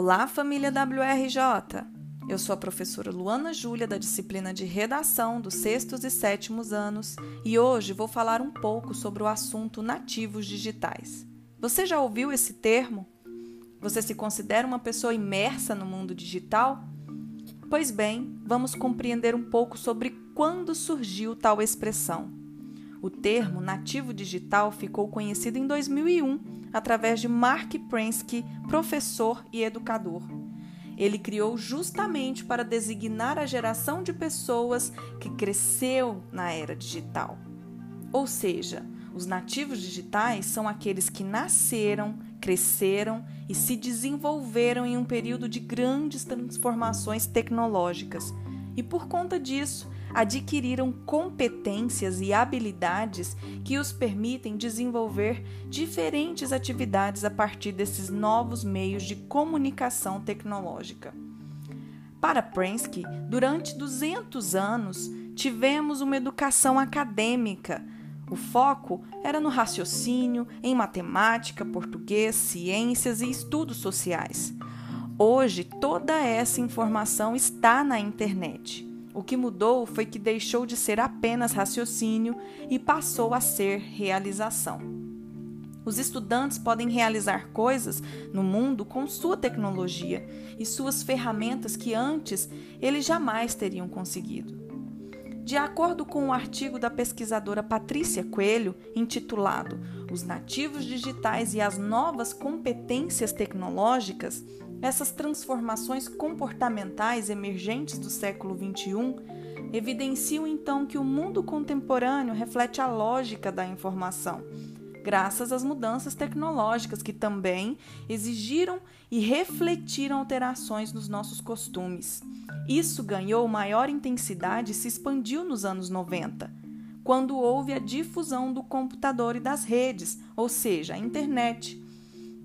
Olá, família WRJ! Eu sou a professora Luana Júlia, da disciplina de Redação dos sextos e sétimos anos, e hoje vou falar um pouco sobre o assunto nativos digitais. Você já ouviu esse termo? Você se considera uma pessoa imersa no mundo digital? Pois bem, vamos compreender um pouco sobre quando surgiu tal expressão. O termo nativo digital ficou conhecido em 2001 através de Mark Prensky, professor e educador. Ele criou justamente para designar a geração de pessoas que cresceu na era digital. Ou seja, os nativos digitais são aqueles que nasceram, cresceram e se desenvolveram em um período de grandes transformações tecnológicas e, por conta disso, adquiriram competências e habilidades que os permitem desenvolver diferentes atividades a partir desses novos meios de comunicação tecnológica. Para Prensky, durante 200 anos, tivemos uma educação acadêmica. O foco era no raciocínio, em matemática, português, ciências e estudos sociais. Hoje, toda essa informação está na internet. O que mudou foi que deixou de ser apenas raciocínio e passou a ser realização. Os estudantes podem realizar coisas no mundo com sua tecnologia e suas ferramentas que antes eles jamais teriam conseguido. De acordo com o um artigo da pesquisadora Patrícia Coelho, intitulado Os Nativos Digitais e as Novas Competências Tecnológicas, essas transformações comportamentais emergentes do século XXI evidenciam então que o mundo contemporâneo reflete a lógica da informação, graças às mudanças tecnológicas que também exigiram e refletiram alterações nos nossos costumes. Isso ganhou maior intensidade e se expandiu nos anos 90, quando houve a difusão do computador e das redes, ou seja, a internet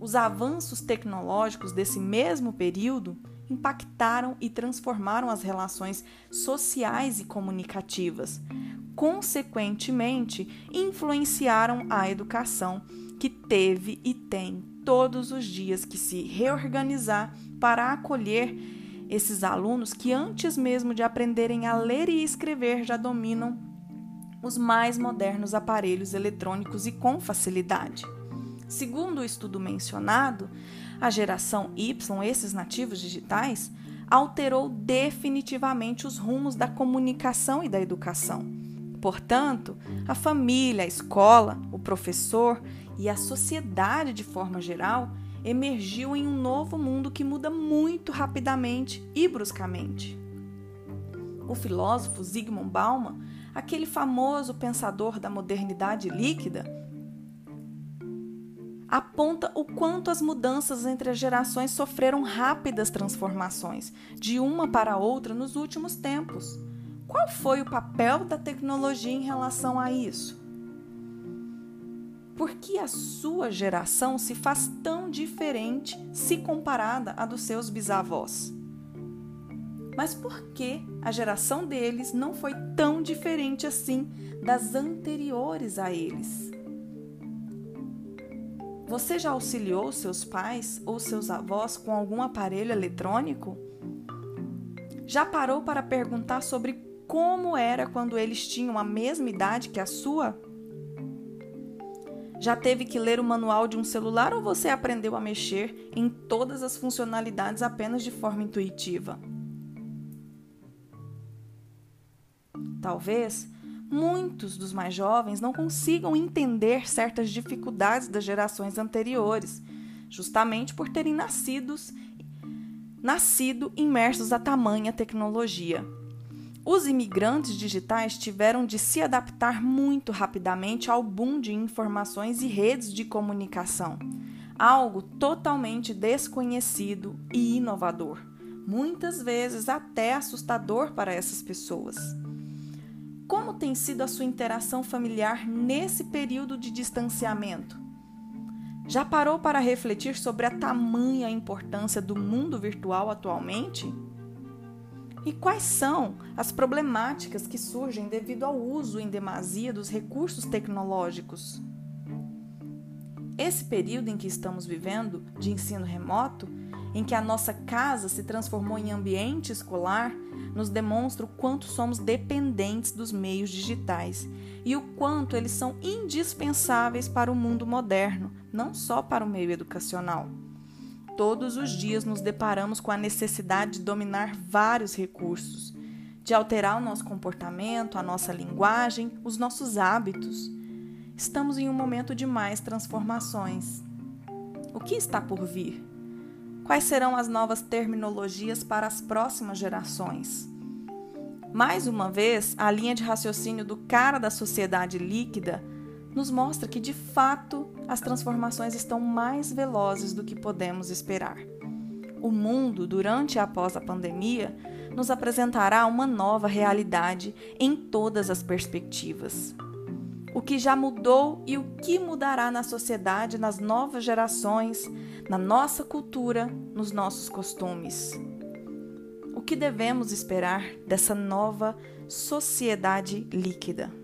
os avanços tecnológicos desse mesmo período impactaram e transformaram as relações sociais e comunicativas. Consequentemente, influenciaram a educação, que teve e tem todos os dias que se reorganizar para acolher esses alunos que, antes mesmo de aprenderem a ler e escrever, já dominam os mais modernos aparelhos eletrônicos e com facilidade. Segundo o estudo mencionado, a geração Y, esses nativos digitais, alterou definitivamente os rumos da comunicação e da educação. Portanto, a família, a escola, o professor e a sociedade de forma geral emergiu em um novo mundo que muda muito rapidamente e bruscamente. O filósofo Zygmunt Bauman, aquele famoso pensador da modernidade líquida, aponta o quanto as mudanças entre as gerações sofreram rápidas transformações de uma para outra nos últimos tempos. Qual foi o papel da tecnologia em relação a isso? Por que a sua geração se faz tão diferente se comparada à dos seus bisavós? Mas por que a geração deles não foi tão diferente assim das anteriores a eles? Você já auxiliou seus pais ou seus avós com algum aparelho eletrônico? Já parou para perguntar sobre como era quando eles tinham a mesma idade que a sua? Já teve que ler o manual de um celular ou você aprendeu a mexer em todas as funcionalidades apenas de forma intuitiva? Talvez muitos dos mais jovens não consigam entender certas dificuldades das gerações anteriores, justamente por terem nascidos nascido imersos a tamanha tecnologia. Os imigrantes digitais tiveram de se adaptar muito rapidamente ao boom de informações e redes de comunicação, algo totalmente desconhecido e inovador, muitas vezes até assustador para essas pessoas. Como tem sido a sua interação familiar nesse período de distanciamento? Já parou para refletir sobre a tamanha importância do mundo virtual atualmente? E quais são as problemáticas que surgem devido ao uso em demasia dos recursos tecnológicos? Esse período em que estamos vivendo, de ensino remoto, em que a nossa casa se transformou em ambiente escolar, nos demonstra o quanto somos dependentes dos meios digitais e o quanto eles são indispensáveis para o mundo moderno, não só para o meio educacional. Todos os dias nos deparamos com a necessidade de dominar vários recursos, de alterar o nosso comportamento, a nossa linguagem, os nossos hábitos. Estamos em um momento de mais transformações. O que está por vir? Quais serão as novas terminologias para as próximas gerações? Mais uma vez, a linha de raciocínio do cara da sociedade líquida nos mostra que, de fato, as transformações estão mais velozes do que podemos esperar. O mundo, durante e após a pandemia, nos apresentará uma nova realidade em todas as perspectivas o que já mudou e o que mudará na sociedade, nas novas gerações, na nossa cultura, nos nossos costumes. O que devemos esperar dessa nova sociedade líquida?